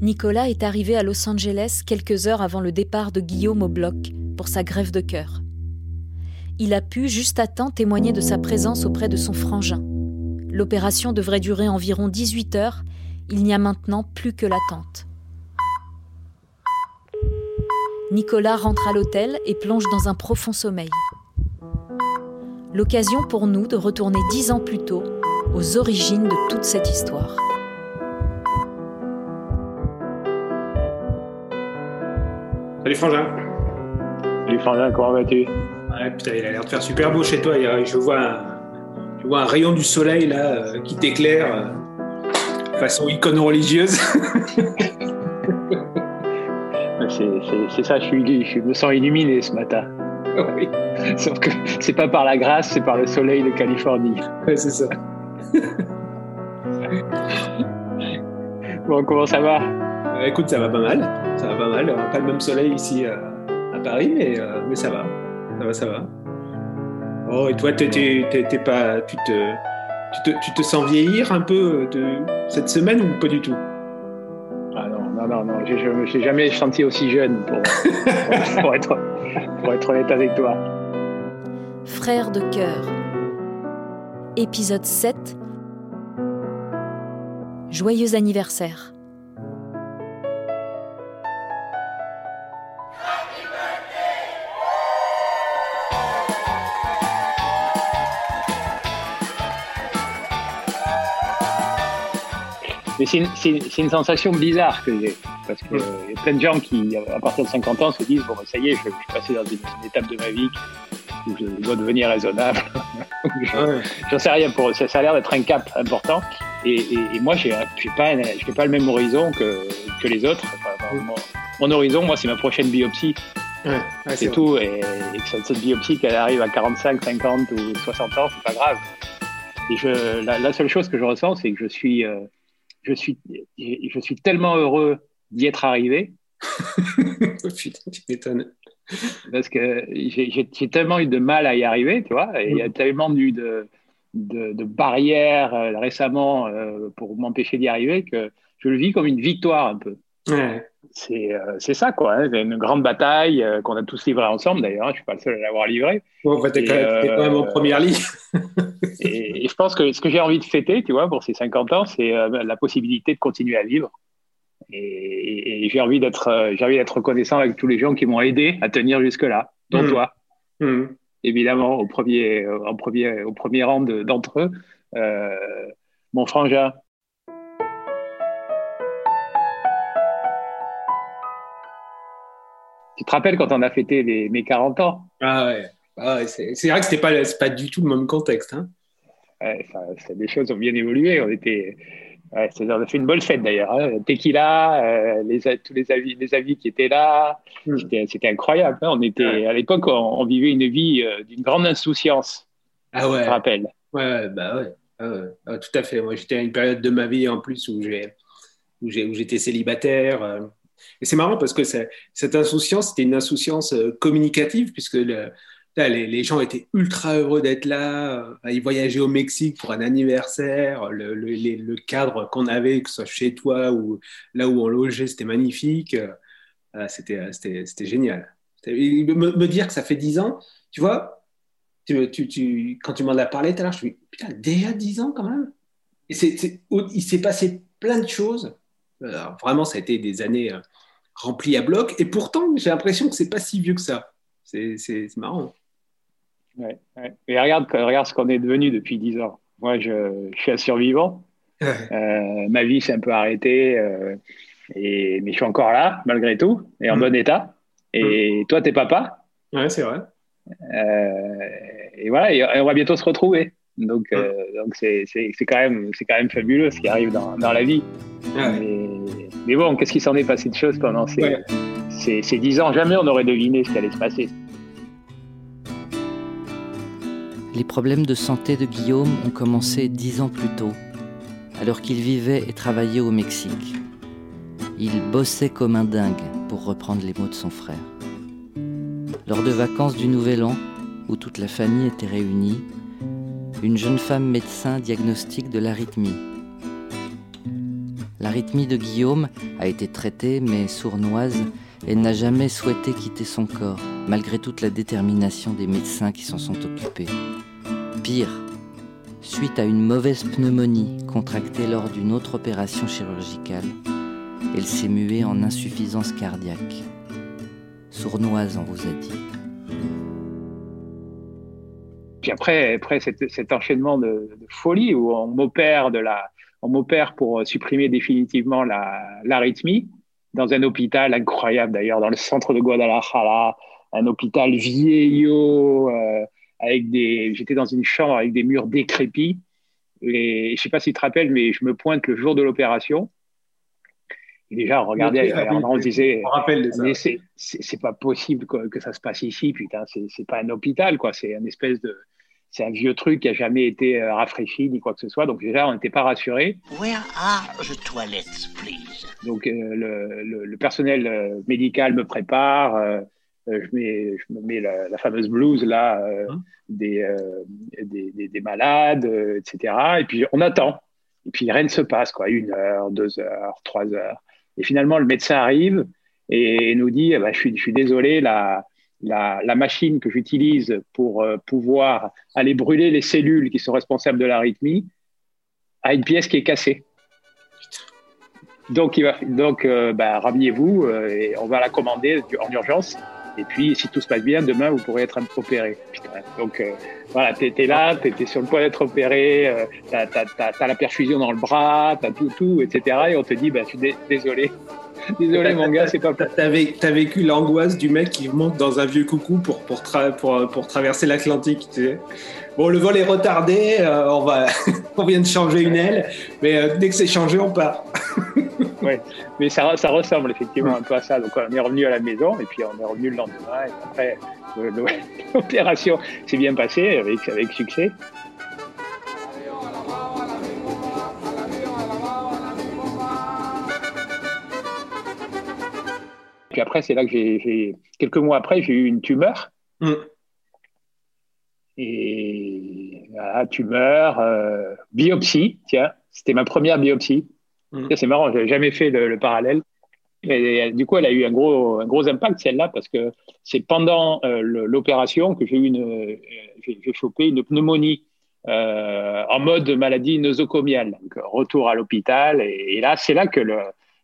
Nicolas est arrivé à Los Angeles quelques heures avant le départ de Guillaume au bloc pour sa grève de cœur. Il a pu, juste à temps, témoigner de sa présence auprès de son frangin. L'opération devrait durer environ 18 heures. Il n'y a maintenant plus que l'attente. Nicolas rentre à l'hôtel et plonge dans un profond sommeil. L'occasion pour nous de retourner dix ans plus tôt aux origines de toute cette histoire. Salut Frangin. Salut Frangin, comment vas-tu? Ouais, putain, il a l'air de faire super beau chez toi. Je vois un, je vois un rayon du soleil là euh, qui t'éclaire euh, façon icône religieuse. c'est ça, je, suis, je me sens illuminé ce matin. Oui. Sauf que c'est pas par la grâce, c'est par le soleil de Californie. Ouais, c'est ça. bon, comment ça va? Euh, Écoute, ça va pas mal. Ça va pas mal. Pas le même soleil ici euh, à Paris, mais, euh, mais ça va. Ça va, ça va. Oh, et toi, t'es, pas, tu, te, tu, te, tu te sens vieillir un peu de cette semaine ou pas du tout? Ah non, non, non, non. Je ne me jamais senti aussi jeune pour, pour, être, pour être honnête avec toi. Frère de cœur. Épisode 7. Joyeux anniversaire. Mais c'est une, sensation bizarre que j'ai. Parce qu'il y a plein de gens qui, à partir de 50 ans, se disent Bon, ça y est, je, suis passé dans une, étape de ma vie où je dois devenir raisonnable. J'en sais rien pour eux. Ça, a l'air d'être un cap important. Et, moi, je n'ai pas, pas le même horizon que, que les autres. mon, horizon, moi, c'est ma prochaine biopsie. c'est tout. Et, que cette, biopsie, qu'elle arrive à 45, 50 ou 60 ans, c'est pas grave. Et je, la, seule chose que je ressens, c'est que je suis. Euh, je suis, je suis tellement heureux d'y être arrivé. Putain, tu m'étonnes. Parce que j'ai tellement eu de mal à y arriver, tu vois, et il y a mm. tellement eu de, de, barrières euh, récemment euh, pour m'empêcher d'y arriver que je le vis comme une victoire un peu. Ouais. Euh, c'est ça, quoi. Hein. C'est une grande bataille qu'on a tous livrée ensemble, d'ailleurs. Hein. Je ne suis pas le seul à l'avoir livrée. Bon, tu es, quand même en première ligne. et, je pense que ce que j'ai envie de fêter, tu vois, pour ces 50 ans, c'est la possibilité de continuer à vivre. Et, j'ai envie d'être j'ai envie d'être reconnaissant avec tous les gens qui m'ont aidé à tenir jusque-là, dont mmh. toi. Mmh. Évidemment, au premier, en premier, au premier rang d'entre eux, mon frangin, te rappelles quand on a fêté les, mes 40 ans? Ah ouais, ah c'est vrai que c'était pas, pas du tout le même contexte. Hein. Ouais, des choses ont bien évolué. On était, ouais, on a fait une bonne fête d'ailleurs. Hein. Tequila, euh, les, tous les avis, les avis qui étaient là, hmm. c'était incroyable. Hein. On était, à l'époque, on, vivait une vie euh, d'une grande insouciance. Ah ouais. Je te rappelle. Ouais, bah ouais. Ah ouais. Ah, tout à fait. Moi, j'étais à une période de ma vie en plus où j'ai où j'étais célibataire. Et c'est marrant parce que cette insouciance, c'était une insouciance euh, communicative, puisque les, gens étaient ultra heureux d'être là. Euh, ils voyageaient au Mexique pour un anniversaire. Le, cadre qu'on avait, que ce soit chez toi ou là où on logeait, c'était magnifique. Euh, c'était génial. Me, dire que ça fait 10 ans, tu vois, quand tu m'en as parlé tout à l'heure, je me suis dit, putain, déjà 10 ans quand même. Il s'est passé plein de choses vraiment, ça a été des années euh, remplies à bloc. Et pourtant, j'ai l'impression que c'est pas si vieux que ça. C'est marrant. Ouais, Et regarde, regarde ce qu'on est devenu depuis 10 ans. Moi, je, suis un survivant. Euh, ma vie s'est un peu arrêtée, euh, et, mais je suis encore là, malgré tout, et en mm. bon état. Et mm. toi, t'es papa? Ouais, c'est vrai. et voilà, et on va bientôt se retrouver. Donc, mm. donc c'est quand même, c'est quand même fabuleux ce qui arrive dans, dans la vie. Mais, bon, qu'est-ce qui s'en est passé de choses pendant ces, ces, dix ans? Jamais on n'aurait deviné ce qui allait se passer. Les problèmes de santé de Guillaume ont commencé dix ans plus tôt, alors qu'il vivait et travaillait au Mexique. Il bossait comme un dingue, pour reprendre les mots de son frère. Lors de vacances du Nouvel An, où toute la famille était réunie, une jeune femme médecin diagnostique de l'arythmie L'arythmie de Guillaume a été traitée, mais sournoise, elle n'a jamais souhaité quitter son corps, malgré toute la détermination des médecins qui s'en sont occupés. Pire, suite à une mauvaise pneumonie contractée lors d'une autre opération chirurgicale, elle s'est muée en insuffisance cardiaque. Sournoise, on vous a dit. Puis après, cet, enchaînement de, folie où on de la, on m'opère pour supprimer définitivement l'arythmie dans un hôpital incroyable d'ailleurs, dans le centre de Guadalajara, un hôpital vieillot, euh, avec des, j'étais dans une chambre avec des murs décrépits. Et je sais pas si tu te rappelles, mais je me pointe le jour de l'opération. Et déjà, on regardait, on, se disait, c'est pas possible que, que, ça se passe ici, putain, c'est pas un hôpital, quoi, c'est un espèce de, c'est un vieux truc qui a jamais été euh, rafraîchi ni quoi que ce soit. Donc déjà, on n'était pas rassurés. Where are the toilets, please? Donc euh, le, le, personnel euh, médical me prépare. je, mets, je me mets la, fameuse blouse là hein? des, des, des, malades, etc. Et puis on attend. Et puis rien ne se passe, quoi. Une heure, deux heures, trois heures. Et finalement, le médecin arrive et nous dit, eh ben, je, suis, je suis désolé, la, la, machine que j'utilise pour euh, pouvoir aller brûler les cellules qui sont responsables de l'arythmie a une pièce qui est cassée. Donc, euh, bah, rhabillez-vous euh, on va la commander en urgence. Et puis, si tout se passe bien, demain, vous pourrez être opéré. Donc, voilà, tu es, là, tu es, sur le point d'être opéré, tu as, la perfusion dans le bras, tu as tout, tout, etc. Et on te dit, bah, suis désolé, Désolé, mon gars, c'est pas. T'as as vécu l'angoisse du mec qui monte dans un vieux coucou pour, pour, pour, pour traverser l'Atlantique, tu sais. Bon, le vol est retardé, euh, on, va... on vient de changer une aile, mais euh, dès que c'est changé, on part. oui, mais ça, ça, ressemble effectivement un peu à ça. Donc, on est revenu à la maison et puis on est revenu le lendemain. Et après, l'opération s'est bien passée avec, avec succès. Puis après, c'est là que j'ai. Quelques mois après, j'ai eu une tumeur. Mm. Et voilà, tumeur, euh, biopsie, tiens, c'était ma première biopsie. Mm. C'est marrant, j'avais jamais fait le, parallèle. Et, du coup, elle a eu un gros, un gros impact, celle-là, parce que c'est pendant euh, l'opération que j'ai eu une, euh, j'ai chopé une pneumonie en mode maladie nosocomiale. Donc, retour à l'hôpital. Et, et, là, c'est là que le,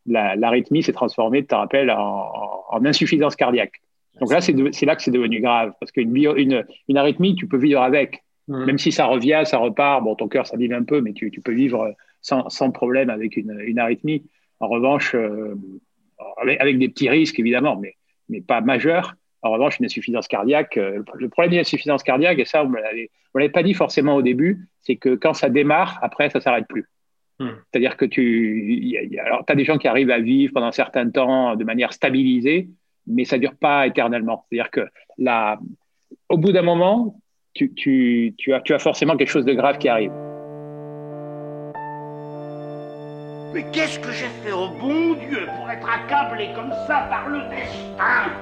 l'arythmie s'est transformée, tu te rappelles, en, insuffisance cardiaque. Donc là, c'est là que c'est devenu grave, parce qu'une une, une arythmie, tu peux vivre avec. Mmh. Même si ça revient, ça repart, bon, ton cœur s'abîme un peu, mais tu, tu peux vivre sans, sans, problème avec une, une arythmie. En revanche, euh, avec, des petits risques, évidemment, mais, mais pas majeurs. En revanche, une insuffisance cardiaque, euh, le problème de l'insuffisance cardiaque, et ça, on ne l'avait pas dit forcément au début, c'est que quand ça démarre, après, ça s'arrête plus. Hmm. C'est-à-dire que tu. alors, tu as des gens qui arrivent à vivre pendant un certain temps de manière stabilisée, mais ça ne dure pas éternellement. C'est-à-dire que là, au bout d'un moment, tu, tu, tu, as, tu as forcément quelque chose de grave qui arrive. Mais qu'est-ce que j'ai fait au bon Dieu pour être accablé comme ça par le destin?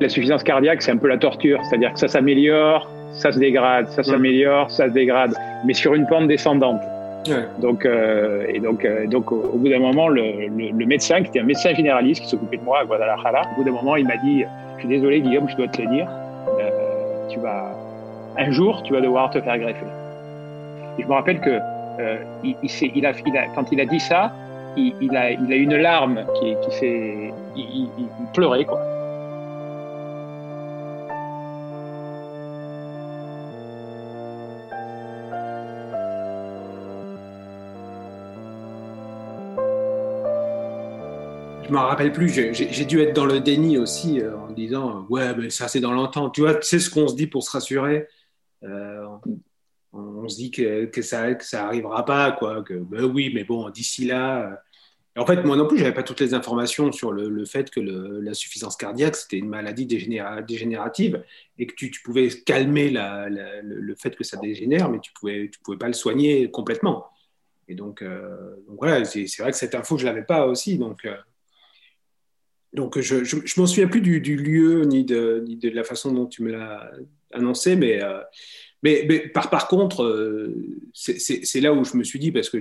L'insuffisance cardiaque, c'est un peu la torture, c'est-à-dire que ça s'améliore, ça se dégrade, ça hmm. s'améliore, ça se dégrade, mais sur une pente descendante. Donc, euh, et donc, euh, donc au, bout d'un moment, le, le, médecin, qui était un médecin généraliste qui s'occupait de moi à Guadalajara, au bout d'un moment, il m'a dit Je suis désolé, Guillaume, je dois te le dire, euh, tu vas, un jour, tu vas devoir te faire greffer. Et je me rappelle que il, a, quand il a dit ça, il, a, il a une larme qui, qui s'est. Il pleurait, quoi. Je me rappelle plus, j'ai dû être dans le déni aussi euh, en disant ouais, mais ça c'est dans longtemps. Tu vois, tu sais ce qu'on se dit pour se rassurer. Euh, on, se dit que, ça que pas, quoi. Que ben oui, mais bon, d'ici là. Euh. en fait, moi non plus, j'avais pas toutes les informations sur le, fait que l'insuffisance cardiaque c'était une maladie dégénérative et que tu, pouvais calmer le, fait que ça dégénère, mais tu pouvais pouvais pas le soigner complètement. Et donc, donc voilà, c'est vrai que cette info je l'avais pas aussi, donc donc, je ne m'en souviens plus du, lieu ni de, ni de, la façon dont tu me l'as annoncé, mais, euh, mais, par, par contre, euh, c'est là où je me suis dit, parce que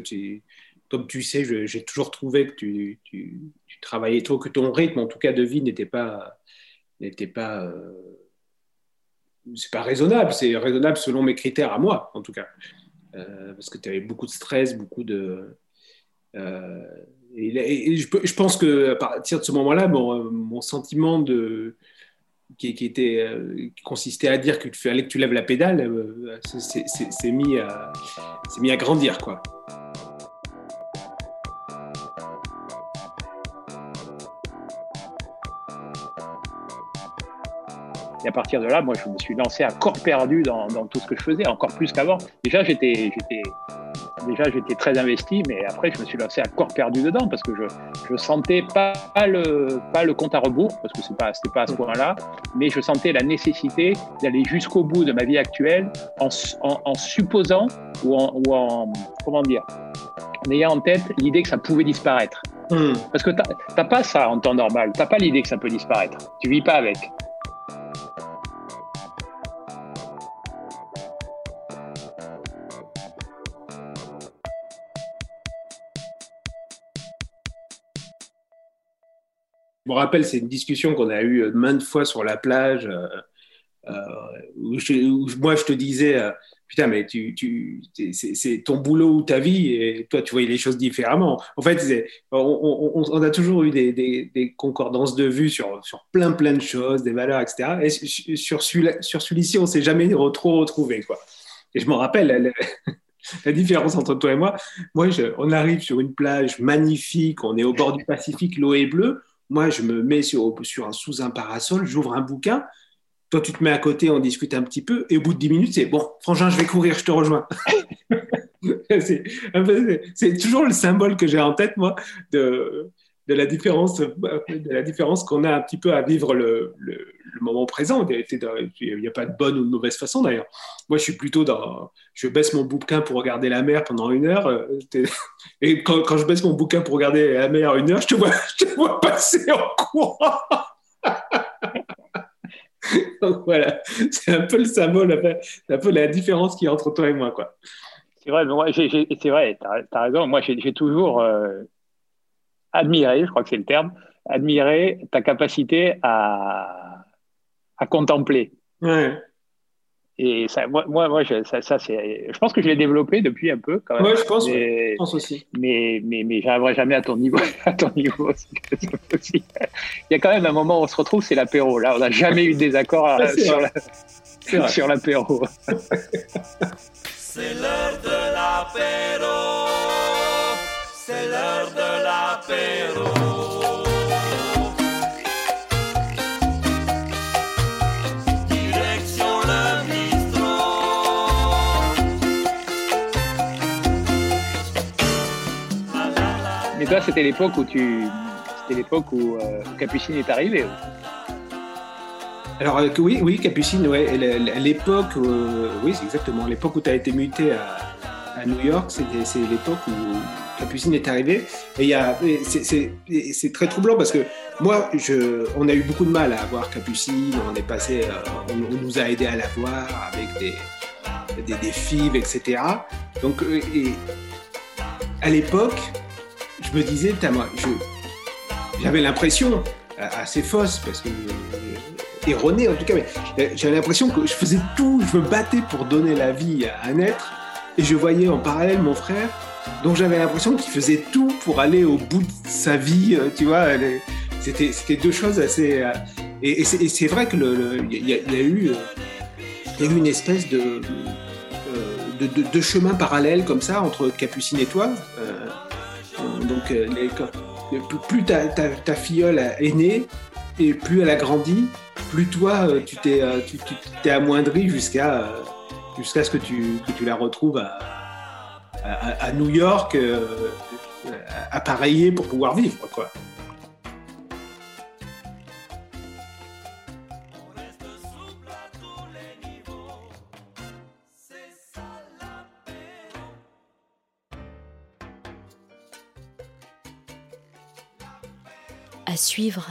comme tu sais, j'ai toujours trouvé que tu, tu, travaillais trop, que ton rythme, en tout cas de vie, n'était pas, n'était pas, c'est pas raisonnable. C'est raisonnable selon mes critères à moi, en tout cas, parce que tu avais beaucoup de stress, beaucoup de et, je, pense que à partir de ce moment-là, mon, sentiment de, qui, était, euh, consistait à dire qu'il fallait que tu lèves la pédale, euh, c'est mis, à, grandir. Quoi. Et à partir de là, moi, je me suis lancé à corps perdu dans tout ce que je faisais, encore plus qu'avant. Déjà, j'étais déjà j'étais très investi, mais après je me suis lancé à corps perdu dedans parce que je je sentais pas, le pas le compte à rebours parce que c'est pas c'était pas à ce point-là, mais je sentais la nécessité d'aller jusqu'au bout de ma vie actuelle en, en, supposant ou en, ou en comment dire en ayant en tête l'idée que ça pouvait disparaître. Hmm. Parce que t'as pas ça en temps normal, t'as pas l'idée que ça peut disparaître. Tu vis pas avec. Je me rappelle, c'est une discussion qu'on a eue euh, maintes fois sur la plage, euh, euh, où, moi je te disais, putain, mais tu, c'est ton boulot ou ta vie, et toi tu voyais les choses différemment. En fait, on, a toujours eu des, concordances de vues sur, sur plein plein de choses, des valeurs, etc. Et sur, celui-ci, on s'est jamais trop retrouvé, quoi. Et je me rappelle. La, différence entre toi et moi, moi, on arrive sur une plage magnifique, on est au bord du Pacifique, l'eau est bleue. Moi, je me mets sur, un, sous un parasol, j'ouvre un bouquin. Toi, tu te mets à côté, on discute un petit peu. Et au bout de 10 minutes, c'est bon, Frangin, je vais courir, je te rejoins. c'est toujours le symbole que j'ai en tête, moi, de, de la différence, de la différence qu'on a un petit peu à vivre le, le, moment présent. Il n'y a pas de bonne ou de mauvaise façon d'ailleurs. Moi, je suis plutôt dans, je baisse mon bouquin pour regarder la mer pendant une heure. Euh, et quand, quand, je baisse mon bouquin pour regarder la mer une heure, je te vois, je te vois passer en courant. Donc voilà, c'est un peu le symbole, c'est un peu la différence qui y a entre toi et moi. C'est vrai, c'est vrai, as, raison. Moi, j'ai toujours, euh, admirer, je crois que c'est le terme, admirer ta capacité à, à contempler. Ouais. Et ça, moi, moi, je, ça, ça c'est, je pense que je l'ai développé depuis un peu quand même. Ouais, je pense, je pense aussi. Mais, mais, mais j'arriverai jamais à ton niveau. À ton niveau Il y a quand même un moment où on se retrouve, c'est l'apéro. Là, on n'a jamais eu de désaccord sur, la, sur l'apéro. c'est l'heure de l'apéro. C'est l'heure de l'apéro. Mais toi, c'était l'époque où tu, c'était l'époque où euh, Capucine est arrivé. Alors euh, oui, oui, Capucine, ouais, l'époque, euh, oui, c'est exactement l'époque où tu as été muté à, à New York, c'est l'époque où Capucine est arrivée. Et c'est très troublant parce que moi, je, on a eu beaucoup de mal à avoir Capucine. On est passé, euh, on, nous a aidé à la voir avec des, des, des fives, etc. Donc, euh, et, à l'époque, je me disais, moi, j'avais l'impression assez fausse parce que euh, erronée en tout cas, mais j'avais l'impression que je faisais tout, je me battais pour donner la vie à un être et je voyais en parallèle mon frère, dont j'avais l'impression qu'il faisait tout pour aller au bout de sa vie, euh, tu vois. C'était, deux choses assez. Euh, et, c'est vrai que il y, a eu, une espèce de, de, de, chemin parallèle comme ça entre Capucine et toi. donc, plus ta, filleule est née et plus elle a grandi, plus toi, tu t'es, tu, t'es amoindri jusqu'à jusqu'à ce que tu, que tu la retrouves à, à, New York, euh, appareillée pour pouvoir vivre. Quoi. À suivre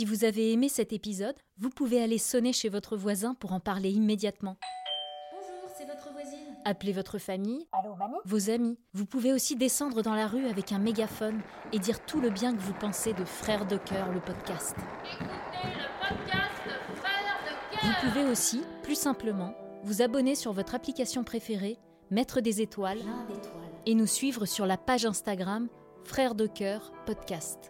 Si vous avez aimé cet épisode, vous pouvez aller sonner chez votre voisin pour en parler immédiatement. Bonjour, c'est votre voisine. Appelez votre famille, Allô, mamie vos amis. Vous pouvez aussi descendre dans la rue avec un mégaphone et dire tout le bien que vous pensez de Frères de cœur, le podcast. Écoutez le podcast Frères de cœur. Vous pouvez aussi, plus simplement, vous abonner sur votre application préférée, mettre des étoiles Plein d'étoiles. et nous suivre sur la page Instagram Frères de cœur podcast.